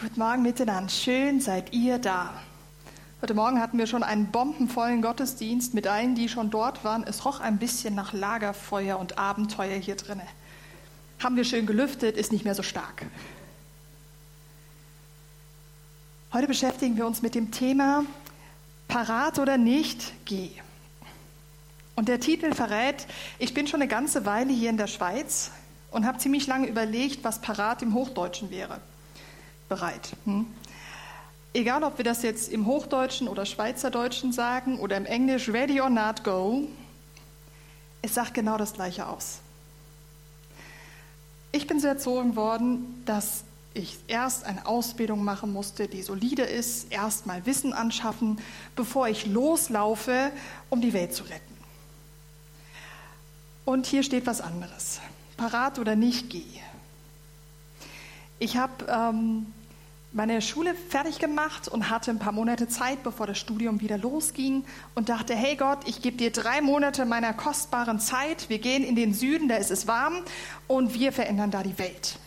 Guten Morgen miteinander. Schön seid ihr da. Heute Morgen hatten wir schon einen bombenvollen Gottesdienst mit allen, die schon dort waren. Es roch ein bisschen nach Lagerfeuer und Abenteuer hier drinne. Haben wir schön gelüftet, ist nicht mehr so stark. Heute beschäftigen wir uns mit dem Thema Parat oder nicht, geh. Und der Titel verrät, ich bin schon eine ganze Weile hier in der Schweiz und habe ziemlich lange überlegt, was parat im Hochdeutschen wäre. Bereit. Hm? Egal, ob wir das jetzt im Hochdeutschen oder Schweizerdeutschen sagen oder im Englisch ready or not go, es sagt genau das Gleiche aus. Ich bin so erzogen worden, dass ich erst eine Ausbildung machen musste, die solide ist, erst mal Wissen anschaffen, bevor ich loslaufe, um die Welt zu retten. Und hier steht was anderes. Parat oder nicht, geh. Ich habe ähm, meine Schule fertig gemacht und hatte ein paar Monate Zeit, bevor das Studium wieder losging und dachte, hey Gott, ich gebe dir drei Monate meiner kostbaren Zeit. Wir gehen in den Süden, da ist es warm und wir verändern da die Welt.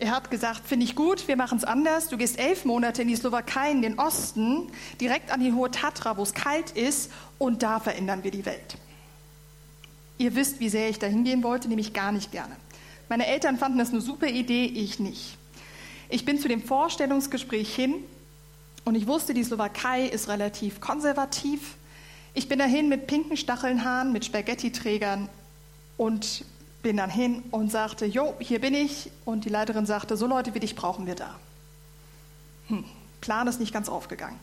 Er hat gesagt, finde ich gut, wir machen es anders. Du gehst elf Monate in die Slowakei, in den Osten, direkt an die Hohe Tatra, wo es kalt ist, und da verändern wir die Welt. Ihr wisst, wie sehr ich da hingehen wollte, nämlich gar nicht gerne. Meine Eltern fanden das eine super Idee, ich nicht. Ich bin zu dem Vorstellungsgespräch hin und ich wusste, die Slowakei ist relativ konservativ. Ich bin dahin mit pinken Stachelnhaaren, mit Spaghetti-Trägern und bin dann hin und sagte, jo, hier bin ich. Und die Leiterin sagte, so Leute wie dich brauchen wir da. Hm, Plan ist nicht ganz aufgegangen.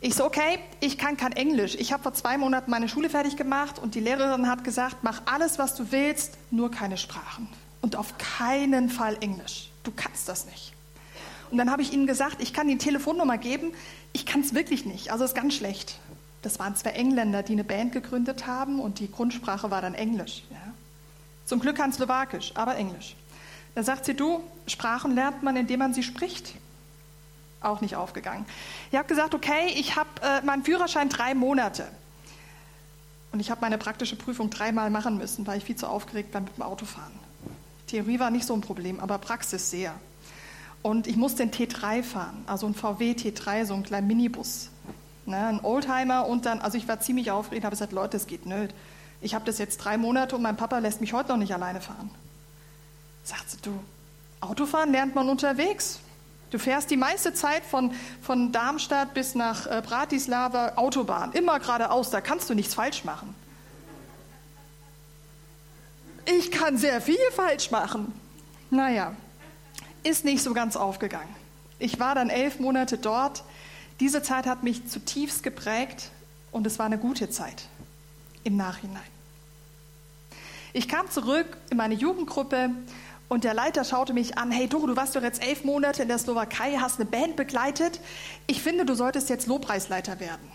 Ich so, okay, ich kann kein Englisch. Ich habe vor zwei Monaten meine Schule fertig gemacht und die Lehrerin hat gesagt, mach alles, was du willst, nur keine Sprachen. Und auf keinen Fall Englisch. Du kannst das nicht. Und dann habe ich ihnen gesagt, ich kann die Telefonnummer geben. Ich kann es wirklich nicht. Also ist ganz schlecht. Das waren zwei Engländer, die eine Band gegründet haben und die Grundsprache war dann Englisch. Ja. Zum Glück kein Slowakisch, aber Englisch. Da sagt sie, du, Sprachen lernt man, indem man sie spricht auch nicht aufgegangen. Ich habe gesagt, okay, ich habe äh, meinen Führerschein drei Monate. Und ich habe meine praktische Prüfung dreimal machen müssen, weil ich viel zu aufgeregt war mit dem Autofahren. Theorie war nicht so ein Problem, aber Praxis sehr. Und ich musste den T3 fahren, also ein VW T3, so ein kleiner Minibus. Ne, ein Oldtimer und dann, also ich war ziemlich aufgeregt, habe gesagt, Leute, es geht nicht. Ich habe das jetzt drei Monate und mein Papa lässt mich heute noch nicht alleine fahren. Sagt sie, du, Autofahren lernt man unterwegs. Du fährst die meiste Zeit von, von Darmstadt bis nach äh, Bratislava Autobahn, immer geradeaus, da kannst du nichts falsch machen. Ich kann sehr viel falsch machen. Naja, ist nicht so ganz aufgegangen. Ich war dann elf Monate dort. Diese Zeit hat mich zutiefst geprägt und es war eine gute Zeit im Nachhinein. Ich kam zurück in meine Jugendgruppe und der Leiter schaute mich an, hey Doro, du warst doch jetzt elf Monate in der Slowakei, hast eine Band begleitet. Ich finde, du solltest jetzt Lobpreisleiter werden.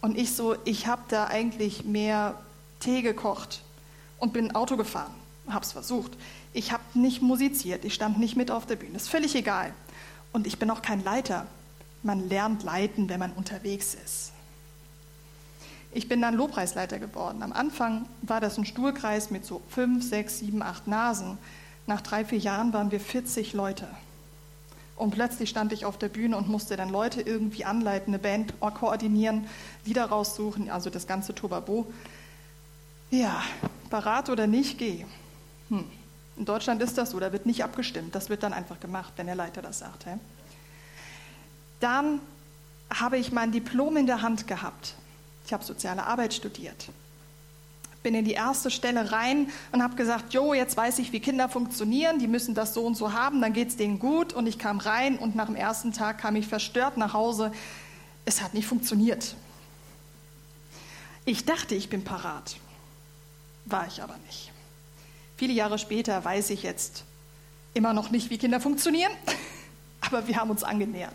Und ich so, ich habe da eigentlich mehr Tee gekocht und bin Auto gefahren, habe es versucht. Ich habe nicht musiziert, ich stand nicht mit auf der Bühne, ist völlig egal. Und ich bin auch kein Leiter. Man lernt leiten, wenn man unterwegs ist. Ich bin dann Lobpreisleiter geworden. Am Anfang war das ein Stuhlkreis mit so fünf, sechs, sieben, acht Nasen. Nach drei, vier Jahren waren wir 40 Leute. Und plötzlich stand ich auf der Bühne und musste dann Leute irgendwie anleiten, eine Band koordinieren, Lieder raussuchen, also das ganze Tobabo. Ja, parat oder nicht, geh. Hm. In Deutschland ist das so, da wird nicht abgestimmt. Das wird dann einfach gemacht, wenn der Leiter das sagt. Hä? Dann habe ich mein Diplom in der Hand gehabt. Ich habe soziale Arbeit studiert. Bin in die erste Stelle rein und habe gesagt, jo, jetzt weiß ich, wie Kinder funktionieren, die müssen das so und so haben, dann geht es denen gut. Und ich kam rein und nach dem ersten Tag kam ich verstört nach Hause. Es hat nicht funktioniert. Ich dachte, ich bin parat. War ich aber nicht. Viele Jahre später weiß ich jetzt immer noch nicht, wie Kinder funktionieren, aber wir haben uns angenähert.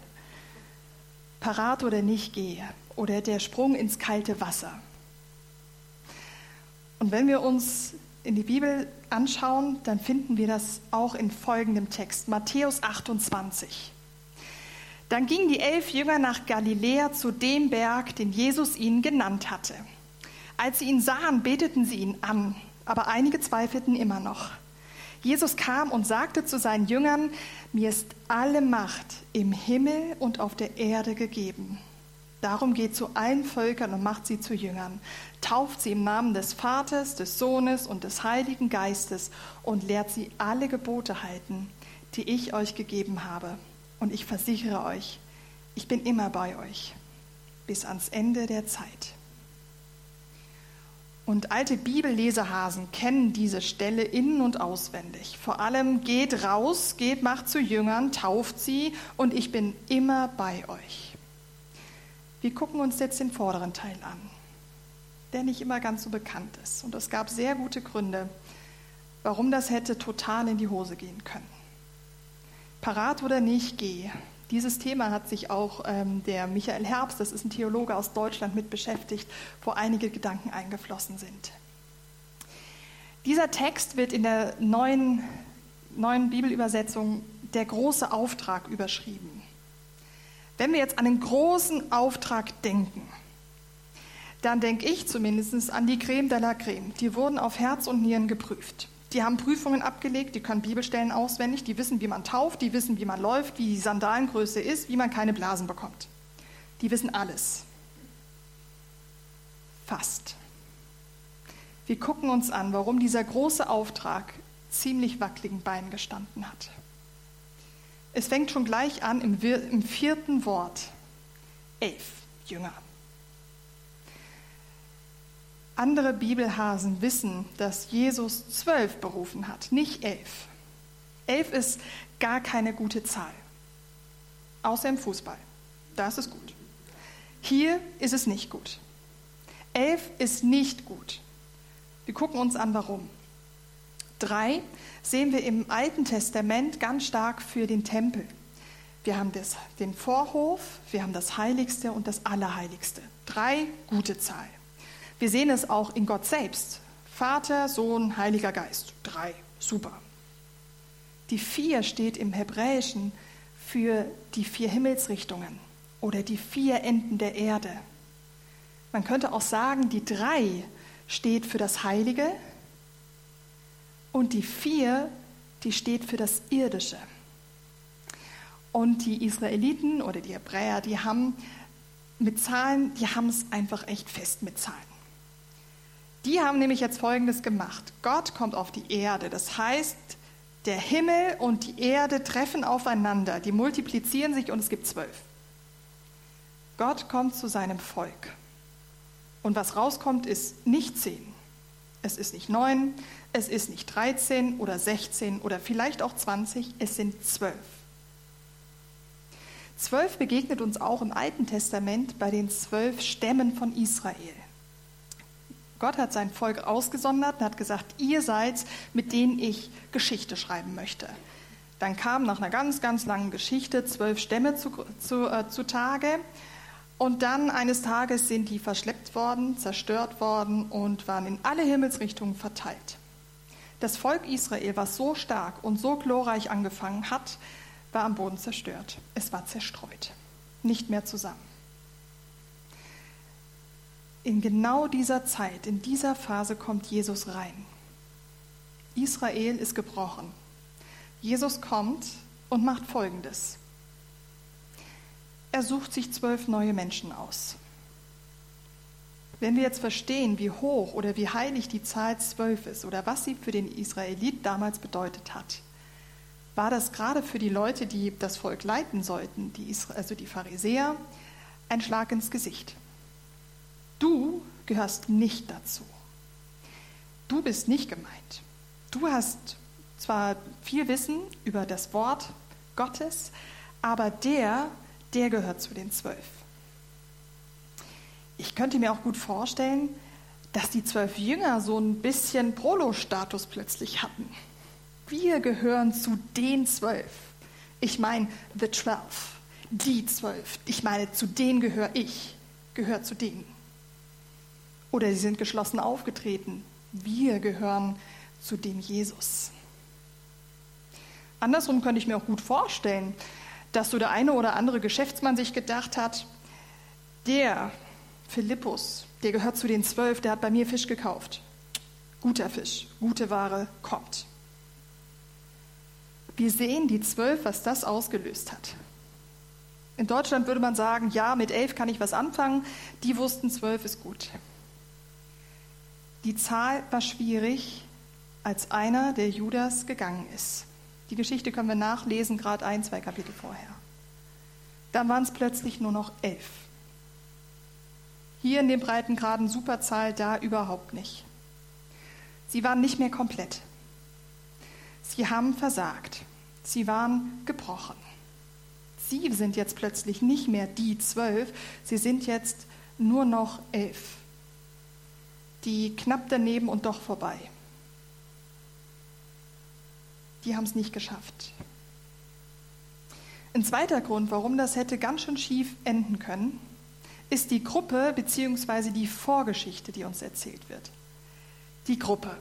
Parat oder nicht gehe oder der Sprung ins kalte Wasser. Und wenn wir uns in die Bibel anschauen, dann finden wir das auch in folgendem Text, Matthäus 28. Dann gingen die elf Jünger nach Galiläa zu dem Berg, den Jesus ihnen genannt hatte. Als sie ihn sahen, beteten sie ihn an, aber einige zweifelten immer noch. Jesus kam und sagte zu seinen Jüngern, mir ist alle Macht im Himmel und auf der Erde gegeben. Darum geht zu allen Völkern und macht sie zu Jüngern. Tauft sie im Namen des Vaters, des Sohnes und des Heiligen Geistes und lehrt sie alle Gebote halten, die ich euch gegeben habe. Und ich versichere euch, ich bin immer bei euch bis ans Ende der Zeit. Und alte Bibellesehasen kennen diese Stelle innen und auswendig. Vor allem geht raus, geht, macht zu Jüngern, tauft sie und ich bin immer bei euch. Wir gucken uns jetzt den vorderen Teil an, der nicht immer ganz so bekannt ist. Und es gab sehr gute Gründe, warum das hätte total in die Hose gehen können. Parat oder nicht, geh. Dieses Thema hat sich auch ähm, der Michael Herbst, das ist ein Theologe aus Deutschland, mit beschäftigt, wo einige Gedanken eingeflossen sind. Dieser Text wird in der neuen, neuen Bibelübersetzung der große Auftrag überschrieben. Wenn wir jetzt an den großen Auftrag denken, dann denke ich zumindest an die Creme de la Creme. Die wurden auf Herz und Nieren geprüft. Die haben Prüfungen abgelegt, die können Bibelstellen auswendig, die wissen, wie man tauft, die wissen, wie man läuft, wie die Sandalengröße ist, wie man keine Blasen bekommt. Die wissen alles. Fast. Wir gucken uns an, warum dieser große Auftrag ziemlich wackeligen Beinen gestanden hat. Es fängt schon gleich an im vierten Wort. Elf Jünger. Andere Bibelhasen wissen, dass Jesus zwölf berufen hat, nicht elf. Elf ist gar keine gute Zahl, außer im Fußball. Da ist es gut. Hier ist es nicht gut. Elf ist nicht gut. Wir gucken uns an, warum. Drei sehen wir im Alten Testament ganz stark für den Tempel. Wir haben das, den Vorhof, wir haben das Heiligste und das Allerheiligste. Drei gute Zahlen. Wir sehen es auch in Gott selbst. Vater, Sohn, Heiliger Geist. Drei. Super. Die vier steht im Hebräischen für die vier Himmelsrichtungen oder die vier Enden der Erde. Man könnte auch sagen, die drei steht für das Heilige und die vier, die steht für das Irdische. Und die Israeliten oder die Hebräer, die haben mit Zahlen, die haben es einfach echt fest mit Zahlen. Die haben nämlich jetzt Folgendes gemacht. Gott kommt auf die Erde. Das heißt, der Himmel und die Erde treffen aufeinander. Die multiplizieren sich und es gibt zwölf. Gott kommt zu seinem Volk. Und was rauskommt, ist nicht zehn. Es ist nicht neun, es ist nicht 13 oder 16 oder vielleicht auch 20, es sind zwölf. Zwölf begegnet uns auch im Alten Testament bei den zwölf Stämmen von Israel. Gott hat sein Volk ausgesondert und hat gesagt, ihr seid, mit denen ich Geschichte schreiben möchte. Dann kamen nach einer ganz, ganz langen Geschichte zwölf Stämme zu, zu, äh, zutage. Und dann eines Tages sind die verschleppt worden, zerstört worden und waren in alle Himmelsrichtungen verteilt. Das Volk Israel, was so stark und so glorreich angefangen hat, war am Boden zerstört. Es war zerstreut, nicht mehr zusammen in genau dieser Zeit, in dieser Phase kommt Jesus rein. Israel ist gebrochen. Jesus kommt und macht Folgendes. Er sucht sich zwölf neue Menschen aus. Wenn wir jetzt verstehen, wie hoch oder wie heilig die Zahl zwölf ist oder was sie für den Israelit damals bedeutet hat, war das gerade für die Leute, die das Volk leiten sollten, die also die Pharisäer, ein Schlag ins Gesicht. Du gehörst nicht dazu. Du bist nicht gemeint. Du hast zwar viel Wissen über das Wort Gottes, aber der, der gehört zu den zwölf. Ich könnte mir auch gut vorstellen, dass die zwölf Jünger so ein bisschen Prolo-Status plötzlich hatten. Wir gehören zu den zwölf. Ich meine, the twelve, die zwölf. Ich meine, zu denen gehöre ich, gehört zu denen. Oder sie sind geschlossen aufgetreten. Wir gehören zu dem Jesus. Andersrum könnte ich mir auch gut vorstellen, dass so der eine oder andere Geschäftsmann sich gedacht hat, der Philippus, der gehört zu den zwölf, der hat bei mir Fisch gekauft. Guter Fisch, gute Ware kommt. Wir sehen die zwölf, was das ausgelöst hat. In Deutschland würde man sagen, ja, mit elf kann ich was anfangen. Die wussten, zwölf ist gut. Die Zahl war schwierig, als einer der Judas gegangen ist. Die Geschichte können wir nachlesen, gerade ein, zwei Kapitel vorher. Dann waren es plötzlich nur noch elf. Hier in dem Breitengraden Superzahl, da überhaupt nicht. Sie waren nicht mehr komplett. Sie haben versagt. Sie waren gebrochen. Sie sind jetzt plötzlich nicht mehr die zwölf, sie sind jetzt nur noch elf. Die knapp daneben und doch vorbei. Die haben es nicht geschafft. Ein zweiter Grund, warum das hätte ganz schön schief enden können, ist die Gruppe bzw. die Vorgeschichte, die uns erzählt wird. Die Gruppe.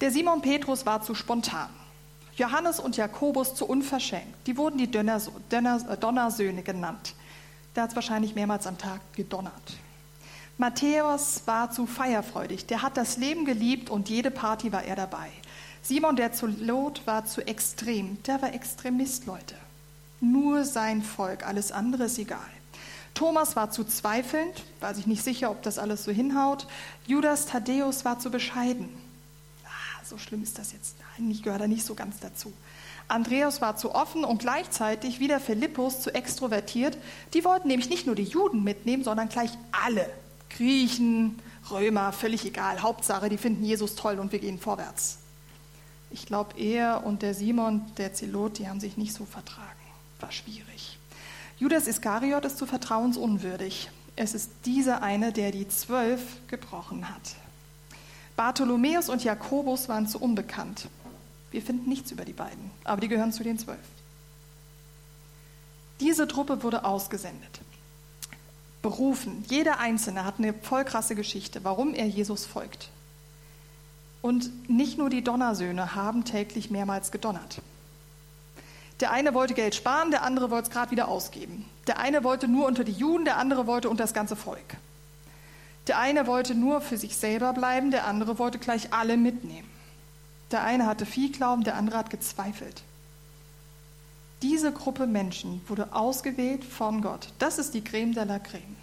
Der Simon Petrus war zu spontan. Johannes und Jakobus zu unverschämt. Die wurden die Donnersöhne genannt. Der hat es wahrscheinlich mehrmals am Tag gedonnert. Matthäus war zu feierfreudig. Der hat das Leben geliebt und jede Party war er dabei. Simon der zu Lot war zu extrem. Der war Extremist, Leute. Nur sein Volk, alles andere ist egal. Thomas war zu zweifelnd, war sich nicht sicher, ob das alles so hinhaut. Judas Thaddäus war zu bescheiden. Ah, so schlimm ist das jetzt. Nein, ich gehöre da nicht so ganz dazu. Andreas war zu offen und gleichzeitig wie der Philippus zu extrovertiert. Die wollten nämlich nicht nur die Juden mitnehmen, sondern gleich alle. Griechen, Römer, völlig egal. Hauptsache, die finden Jesus toll und wir gehen vorwärts. Ich glaube, er und der Simon, der Zelot, die haben sich nicht so vertragen. War schwierig. Judas Iskariot ist zu vertrauensunwürdig. Es ist dieser eine, der die Zwölf gebrochen hat. Bartholomäus und Jakobus waren zu unbekannt. Wir finden nichts über die beiden, aber die gehören zu den Zwölf. Diese Truppe wurde ausgesendet, berufen. Jeder Einzelne hat eine voll krasse Geschichte, warum er Jesus folgt. Und nicht nur die Donnersöhne haben täglich mehrmals gedonnert. Der eine wollte Geld sparen, der andere wollte es gerade wieder ausgeben. Der eine wollte nur unter die Juden, der andere wollte unter das ganze Volk. Der eine wollte nur für sich selber bleiben, der andere wollte gleich alle mitnehmen. Der eine hatte viel Glauben, der andere hat gezweifelt. Diese Gruppe Menschen wurde ausgewählt von Gott. Das ist die Creme de la Creme.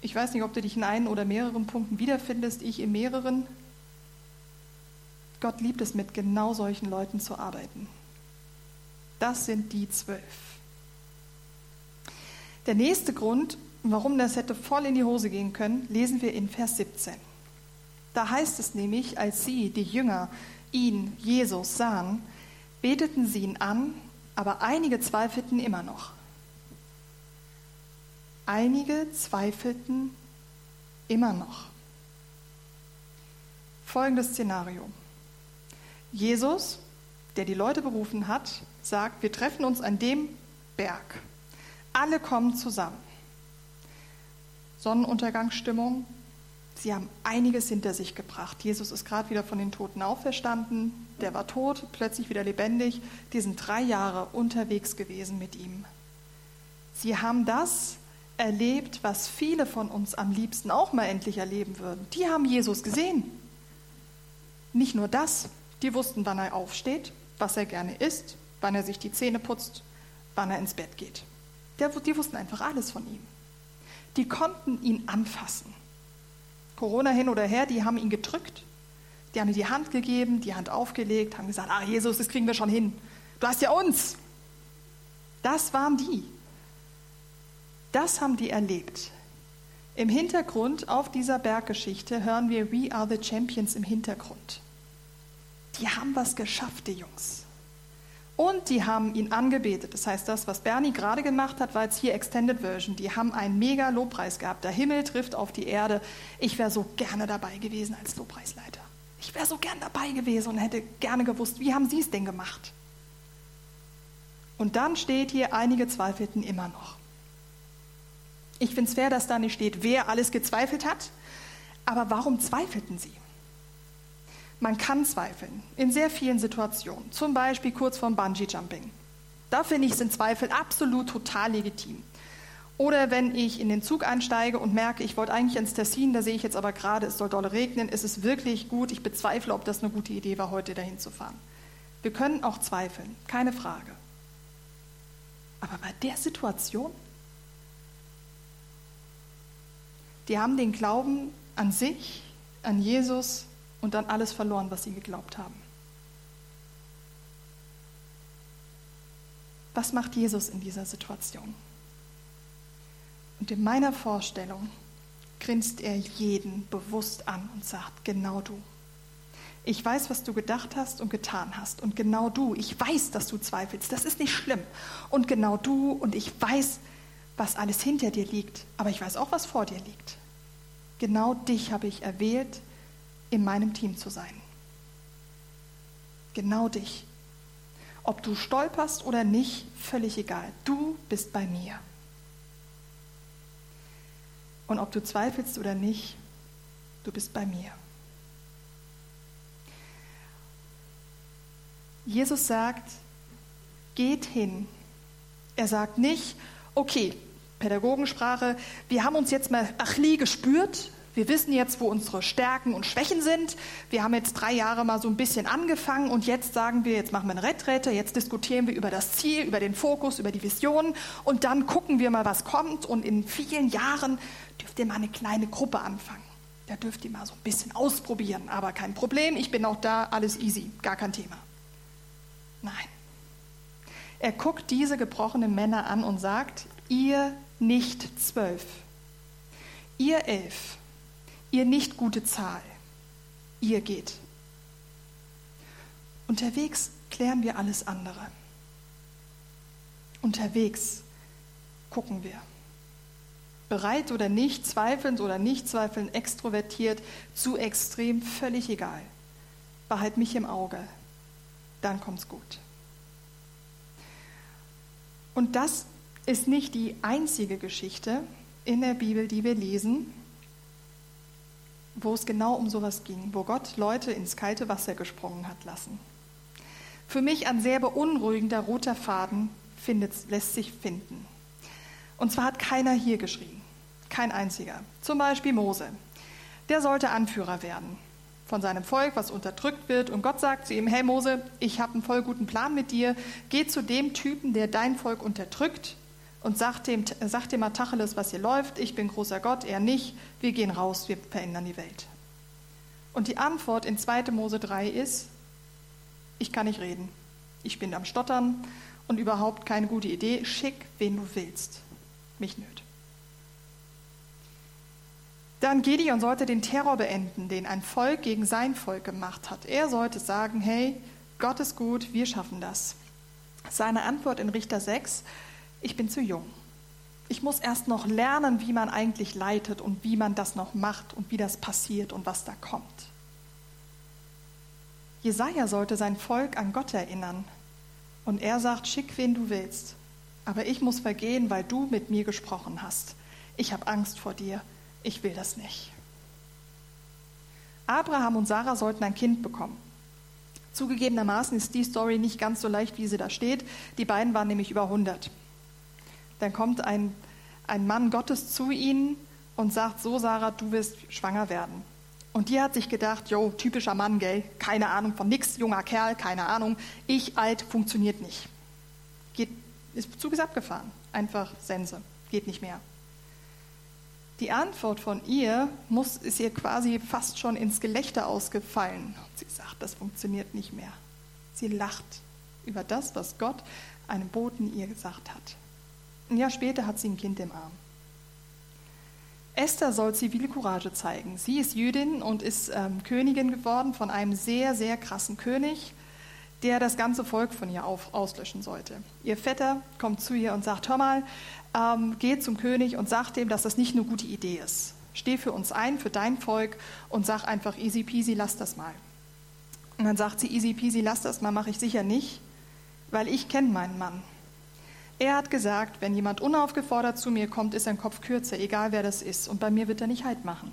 Ich weiß nicht, ob du dich in einen oder mehreren Punkten wiederfindest, ich in mehreren. Gott liebt es, mit genau solchen Leuten zu arbeiten. Das sind die zwölf. Der nächste Grund, warum das hätte voll in die Hose gehen können, lesen wir in Vers 17. Da heißt es nämlich, als sie, die Jünger, ihn, Jesus, sahen, beteten sie ihn an, aber einige zweifelten immer noch. Einige zweifelten immer noch. Folgendes Szenario. Jesus, der die Leute berufen hat, sagt, wir treffen uns an dem Berg. Alle kommen zusammen. Sonnenuntergangsstimmung. Sie haben einiges hinter sich gebracht. Jesus ist gerade wieder von den Toten auferstanden. Der war tot, plötzlich wieder lebendig. Die sind drei Jahre unterwegs gewesen mit ihm. Sie haben das erlebt, was viele von uns am liebsten auch mal endlich erleben würden. Die haben Jesus gesehen. Nicht nur das, die wussten, wann er aufsteht, was er gerne isst, wann er sich die Zähne putzt, wann er ins Bett geht. die wussten einfach alles von ihm. Die konnten ihn anfassen. Corona hin oder her, die haben ihn gedrückt, die haben ihm die Hand gegeben, die Hand aufgelegt, haben gesagt, ah Jesus, das kriegen wir schon hin. Du hast ja uns. Das waren die. Das haben die erlebt. Im Hintergrund auf dieser Berggeschichte hören wir We Are the Champions im Hintergrund. Die haben was geschafft, die Jungs. Und die haben ihn angebetet. Das heißt, das, was Bernie gerade gemacht hat, war jetzt hier Extended Version. Die haben einen mega Lobpreis gehabt. Der Himmel trifft auf die Erde. Ich wäre so gerne dabei gewesen als Lobpreisleiter. Ich wäre so gern dabei gewesen und hätte gerne gewusst, wie haben Sie es denn gemacht? Und dann steht hier, einige zweifelten immer noch. Ich finde es fair, dass da nicht steht, wer alles gezweifelt hat. Aber warum zweifelten sie? Man kann zweifeln in sehr vielen Situationen, zum Beispiel kurz vorm Bungee-Jumping. Da finde ich, sind Zweifel absolut total legitim. Oder wenn ich in den Zug einsteige und merke, ich wollte eigentlich ins Tessin, da sehe ich jetzt aber gerade, es soll dolle regnen, ist es wirklich gut, ich bezweifle, ob das eine gute Idee war, heute dahin zu fahren. Wir können auch zweifeln, keine Frage. Aber bei der Situation, die haben den Glauben an sich, an Jesus und an alles verloren, was sie geglaubt haben. Was macht Jesus in dieser Situation? Und in meiner Vorstellung grinst er jeden bewusst an und sagt, genau du. Ich weiß, was du gedacht hast und getan hast. Und genau du, ich weiß, dass du zweifelst. Das ist nicht schlimm. Und genau du und ich weiß, was alles hinter dir liegt. Aber ich weiß auch, was vor dir liegt. Genau dich habe ich erwählt, in meinem Team zu sein. Genau dich. Ob du stolperst oder nicht, völlig egal. Du bist bei mir. Und ob du zweifelst oder nicht, du bist bei mir. Jesus sagt, geht hin. Er sagt nicht, okay, Pädagogensprache, wir haben uns jetzt mal Achli gespürt, wir wissen jetzt, wo unsere Stärken und Schwächen sind. Wir haben jetzt drei Jahre mal so ein bisschen angefangen und jetzt sagen wir, jetzt machen wir eine Retrette, jetzt diskutieren wir über das Ziel, über den Fokus, über die Vision und dann gucken wir mal, was kommt. Und in vielen Jahren dürft ihr mal eine kleine Gruppe anfangen. Da dürft ihr mal so ein bisschen ausprobieren, aber kein Problem, ich bin auch da, alles easy, gar kein Thema. Nein. Er guckt diese gebrochenen Männer an und sagt, ihr nicht zwölf, ihr elf, ihr nicht gute Zahl, ihr geht. Unterwegs klären wir alles andere. Unterwegs gucken wir. Bereit oder nicht, zweifelnd oder nicht zweifelnd, extrovertiert, zu extrem, völlig egal. Behalt mich im Auge, dann kommt's gut. Und das ist nicht die einzige Geschichte in der Bibel, die wir lesen, wo es genau um sowas ging, wo Gott Leute ins kalte Wasser gesprungen hat lassen. Für mich ein sehr beunruhigender roter Faden findet, lässt sich finden. Und zwar hat keiner hier geschrien, kein einziger. Zum Beispiel Mose. Der sollte Anführer werden von seinem Volk, was unterdrückt wird. Und Gott sagt zu ihm, hey Mose, ich habe einen voll guten Plan mit dir. Geh zu dem Typen, der dein Volk unterdrückt und sagt dem, sagt dem Tacheles, was hier läuft. Ich bin großer Gott, er nicht. Wir gehen raus, wir verändern die Welt. Und die Antwort in 2. Mose 3 ist, ich kann nicht reden. Ich bin am Stottern und überhaupt keine gute Idee. Schick, wen du willst. Mich nöt. Dann Gideon sollte den Terror beenden, den ein Volk gegen sein Volk gemacht hat. Er sollte sagen, hey, Gott ist gut, wir schaffen das. Seine Antwort in Richter 6 ich bin zu jung. Ich muss erst noch lernen, wie man eigentlich leitet und wie man das noch macht und wie das passiert und was da kommt. Jesaja sollte sein Volk an Gott erinnern. Und er sagt: Schick, wen du willst. Aber ich muss vergehen, weil du mit mir gesprochen hast. Ich habe Angst vor dir. Ich will das nicht. Abraham und Sarah sollten ein Kind bekommen. Zugegebenermaßen ist die Story nicht ganz so leicht, wie sie da steht. Die beiden waren nämlich über 100. Dann kommt ein, ein Mann Gottes zu ihnen und sagt, so Sarah, du wirst schwanger werden. Und die hat sich gedacht, jo, typischer Mann, gell, keine Ahnung von nix, junger Kerl, keine Ahnung, ich alt, funktioniert nicht. Geht, ist Zug ist abgefahren, einfach Sense, geht nicht mehr. Die Antwort von ihr muss, ist ihr quasi fast schon ins Gelächter ausgefallen. Sie sagt, das funktioniert nicht mehr. Sie lacht über das, was Gott einem Boten ihr gesagt hat. Ein Jahr später hat sie ein Kind im Arm. Esther soll Zivilcourage zeigen. Sie ist Jüdin und ist ähm, Königin geworden von einem sehr, sehr krassen König, der das ganze Volk von ihr auf, auslöschen sollte. Ihr Vetter kommt zu ihr und sagt, hör mal, ähm, geh zum König und sag dem, dass das nicht eine gute Idee ist. Steh für uns ein, für dein Volk und sag einfach easy peasy, lass das mal. Und dann sagt sie, easy peasy, lass das mal, mache ich sicher nicht, weil ich kenne meinen Mann. Er hat gesagt, wenn jemand unaufgefordert zu mir kommt, ist sein Kopf kürzer, egal wer das ist. Und bei mir wird er nicht Halt machen.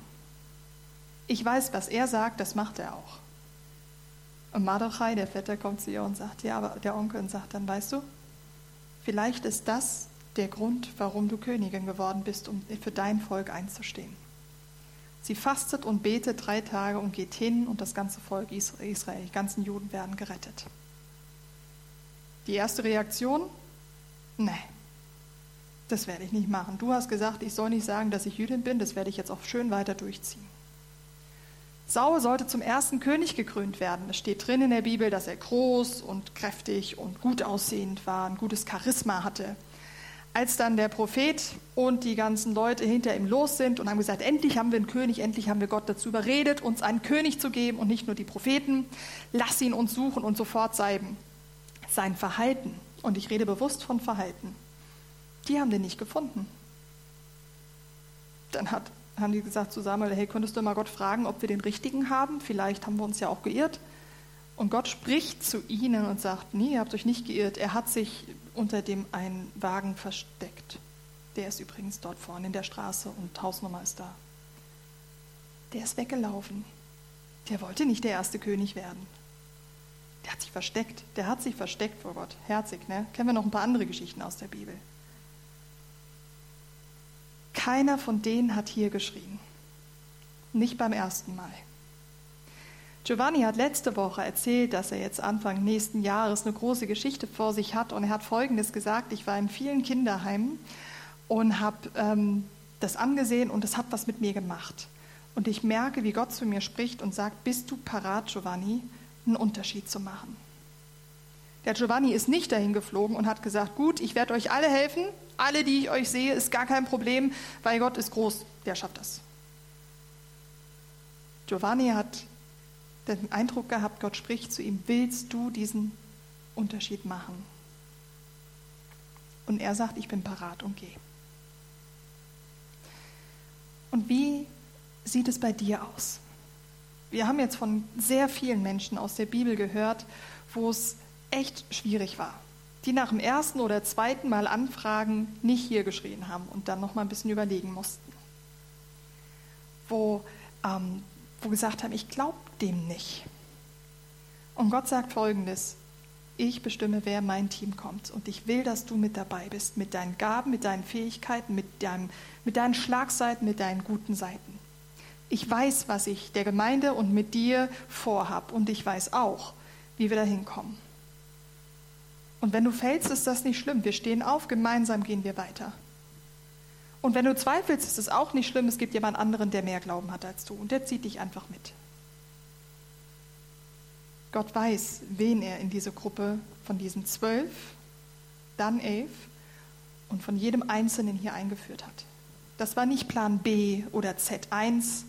Ich weiß, was er sagt, das macht er auch. Und Mardochai, der Vetter, kommt zu ihr und sagt, ja, aber der Onkel und sagt dann, weißt du, vielleicht ist das der Grund, warum du Königin geworden bist, um für dein Volk einzustehen. Sie fastet und betet drei Tage und geht hin und das ganze Volk Israel, die ganzen Juden werden gerettet. Die erste Reaktion? Nee, das werde ich nicht machen. Du hast gesagt, ich soll nicht sagen, dass ich Jüdin bin, das werde ich jetzt auch schön weiter durchziehen. Saul sollte zum ersten König gekrönt werden. Es steht drin in der Bibel, dass er groß und kräftig und gut aussehend war, ein gutes Charisma hatte. Als dann der Prophet und die ganzen Leute hinter ihm los sind und haben gesagt, endlich haben wir einen König, endlich haben wir Gott dazu überredet, uns einen König zu geben und nicht nur die Propheten, lass ihn uns suchen und sofort salben. Sein Verhalten, und ich rede bewusst von Verhalten, die haben den nicht gefunden. Dann hat haben die gesagt zu Samuel, hey, könntest du mal Gott fragen, ob wir den richtigen haben? Vielleicht haben wir uns ja auch geirrt. Und Gott spricht zu ihnen und sagt, nee, ihr habt euch nicht geirrt. Er hat sich unter dem einen Wagen versteckt. Der ist übrigens dort vorne in der Straße und Hausnummer ist da. Der ist weggelaufen. Der wollte nicht der erste König werden. Der hat sich versteckt. Der hat sich versteckt vor Gott. Herzig, ne? Kennen wir noch ein paar andere Geschichten aus der Bibel. Keiner von denen hat hier geschrien. Nicht beim ersten Mal. Giovanni hat letzte Woche erzählt, dass er jetzt Anfang nächsten Jahres eine große Geschichte vor sich hat und er hat Folgendes gesagt, ich war in vielen Kinderheimen und habe ähm, das angesehen und es hat was mit mir gemacht. Und ich merke, wie Gott zu mir spricht und sagt, bist du parat, Giovanni, einen Unterschied zu machen? Der Giovanni ist nicht dahin geflogen und hat gesagt, gut, ich werde euch alle helfen, alle, die ich euch sehe, ist gar kein Problem, weil Gott ist groß, der schafft das. Giovanni hat den Eindruck gehabt, Gott spricht zu ihm, willst du diesen Unterschied machen? Und er sagt, ich bin parat und gehe. Und wie sieht es bei dir aus? Wir haben jetzt von sehr vielen Menschen aus der Bibel gehört, wo es echt schwierig war. Die nach dem ersten oder zweiten Mal anfragen, nicht hier geschrien haben und dann noch mal ein bisschen überlegen mussten. Wo, ähm, wo gesagt haben, ich glaube dem nicht. Und Gott sagt folgendes, ich bestimme, wer mein Team kommt. Und ich will, dass du mit dabei bist, mit deinen Gaben, mit deinen Fähigkeiten, mit, deinem, mit deinen Schlagseiten, mit deinen guten Seiten. Ich weiß, was ich der Gemeinde und mit dir vorhab. Und ich weiß auch, wie wir da hinkommen. Und wenn du fällst, ist das nicht schlimm. Wir stehen auf, gemeinsam gehen wir weiter. Und wenn du zweifelst, ist es auch nicht schlimm. Es gibt jemand anderen, der mehr Glauben hat als du. Und der zieht dich einfach mit. Gott weiß, wen er in diese Gruppe von diesen zwölf, dann elf und von jedem Einzelnen hier eingeführt hat. Das war nicht Plan B oder Z1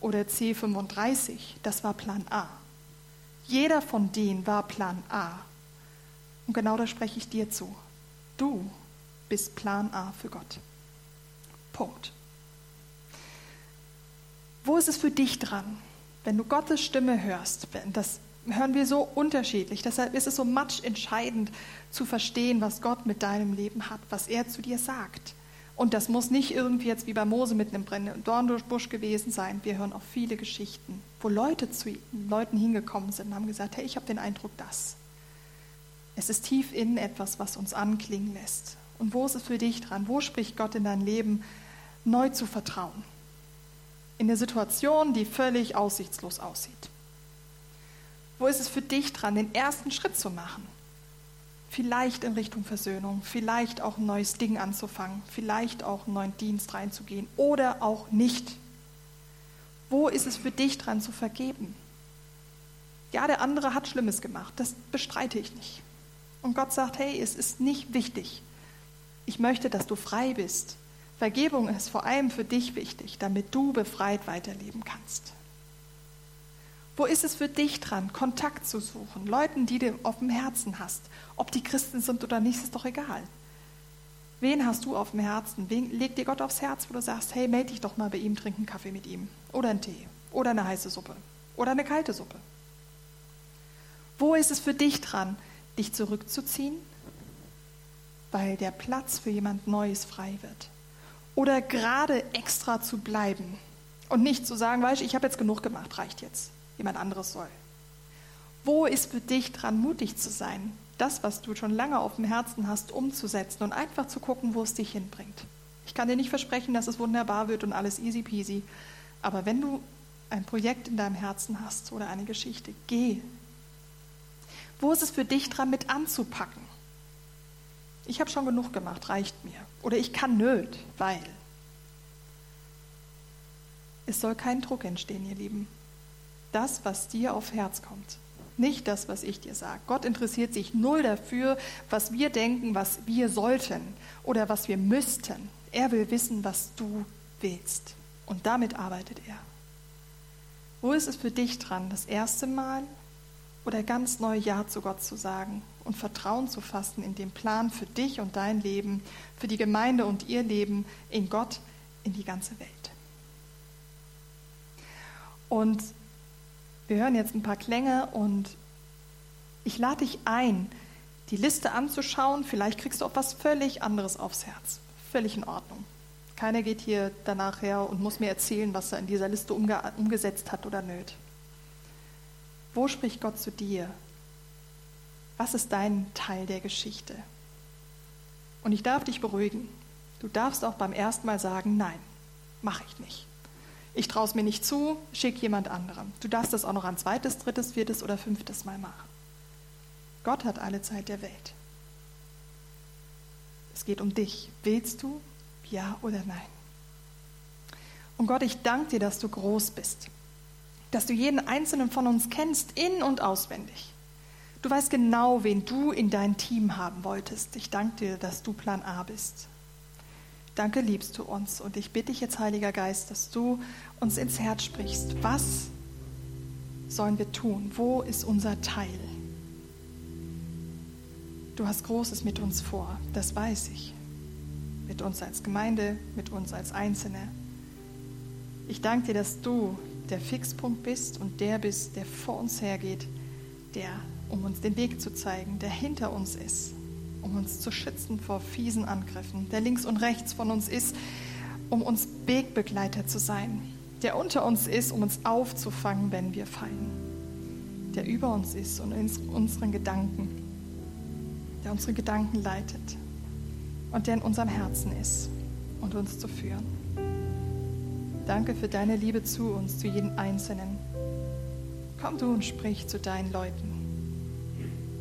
oder C35, das war Plan A. Jeder von denen war Plan A. Und genau da spreche ich dir zu. Du bist Plan A für Gott. Punkt. Wo ist es für dich dran, wenn du Gottes Stimme hörst? Das hören wir so unterschiedlich. Deshalb ist es so much entscheidend zu verstehen, was Gott mit deinem Leben hat, was er zu dir sagt. Und das muss nicht irgendwie jetzt wie bei Mose mit einem brennenden Dornbusch gewesen sein. Wir hören auch viele Geschichten, wo Leute zu Leuten hingekommen sind und haben gesagt, hey, ich habe den Eindruck, das. Es ist tief innen etwas, was uns anklingen lässt. Und wo ist es für dich dran? Wo spricht Gott in dein Leben, neu zu vertrauen? In der Situation, die völlig aussichtslos aussieht. Wo ist es für dich dran, den ersten Schritt zu machen? Vielleicht in Richtung Versöhnung, vielleicht auch ein neues Ding anzufangen, vielleicht auch einen neuen Dienst reinzugehen oder auch nicht. Wo ist es für dich dran zu vergeben? Ja, der andere hat Schlimmes gemacht, das bestreite ich nicht. Und Gott sagt, hey, es ist nicht wichtig. Ich möchte, dass du frei bist. Vergebung ist vor allem für dich wichtig, damit du befreit weiterleben kannst. Wo ist es für dich dran, Kontakt zu suchen, Leuten, die du auf dem Herzen hast? Ob die Christen sind oder nicht, ist doch egal. Wen hast du auf dem Herzen? Wen legt dir Gott aufs Herz, wo du sagst, hey, melde dich doch mal bei ihm, trink einen Kaffee mit ihm. Oder einen Tee. Oder eine heiße Suppe. Oder eine kalte Suppe. Wo ist es für dich dran, dich zurückzuziehen, weil der Platz für jemand Neues frei wird. Oder gerade extra zu bleiben und nicht zu sagen, weißt du, ich habe jetzt genug gemacht, reicht jetzt. Jemand anderes soll. Wo ist für dich dran, mutig zu sein, das, was du schon lange auf dem Herzen hast, umzusetzen und einfach zu gucken, wo es dich hinbringt. Ich kann dir nicht versprechen, dass es wunderbar wird und alles easy peasy. Aber wenn du ein Projekt in deinem Herzen hast oder eine Geschichte, geh. Wo ist es für dich dran, mit anzupacken? Ich habe schon genug gemacht, reicht mir. Oder ich kann nöt, weil. Es soll kein Druck entstehen, ihr Lieben. Das, was dir auf Herz kommt, nicht das, was ich dir sage. Gott interessiert sich null dafür, was wir denken, was wir sollten oder was wir müssten. Er will wissen, was du willst. Und damit arbeitet er. Wo ist es für dich dran, das erste Mal oder ganz neu Ja zu Gott zu sagen und Vertrauen zu fassen in den Plan für dich und dein Leben, für die Gemeinde und ihr Leben in Gott, in die ganze Welt? Und wir hören jetzt ein paar Klänge und ich lade dich ein, die Liste anzuschauen. Vielleicht kriegst du auch was völlig anderes aufs Herz. Völlig in Ordnung. Keiner geht hier danach her und muss mir erzählen, was er in dieser Liste umge umgesetzt hat oder nöt. Wo spricht Gott zu dir? Was ist dein Teil der Geschichte? Und ich darf dich beruhigen. Du darfst auch beim ersten Mal sagen, nein, mache ich nicht ich traue es mir nicht zu, schick jemand anderem. Du darfst das auch noch ein zweites, drittes, viertes oder fünftes Mal machen. Gott hat alle Zeit der Welt. Es geht um dich. Willst du? Ja oder nein? Und Gott, ich danke dir, dass du groß bist. Dass du jeden einzelnen von uns kennst, in und auswendig. Du weißt genau, wen du in dein Team haben wolltest. Ich danke dir, dass du Plan A bist. Danke, liebst du uns. Und ich bitte dich jetzt, Heiliger Geist, dass du uns ins Herz sprichst. Was sollen wir tun? Wo ist unser Teil? Du hast Großes mit uns vor, das weiß ich. Mit uns als Gemeinde, mit uns als Einzelne. Ich danke dir, dass du der Fixpunkt bist und der bist, der vor uns hergeht, der, um uns den Weg zu zeigen, der hinter uns ist um uns zu schützen vor fiesen Angriffen, der links und rechts von uns ist, um uns Wegbegleiter zu sein, der unter uns ist, um uns aufzufangen, wenn wir fallen, der über uns ist und in unseren Gedanken, der unsere Gedanken leitet und der in unserem Herzen ist und uns zu führen. Danke für deine Liebe zu uns, zu jedem Einzelnen. Komm du und sprich zu deinen Leuten.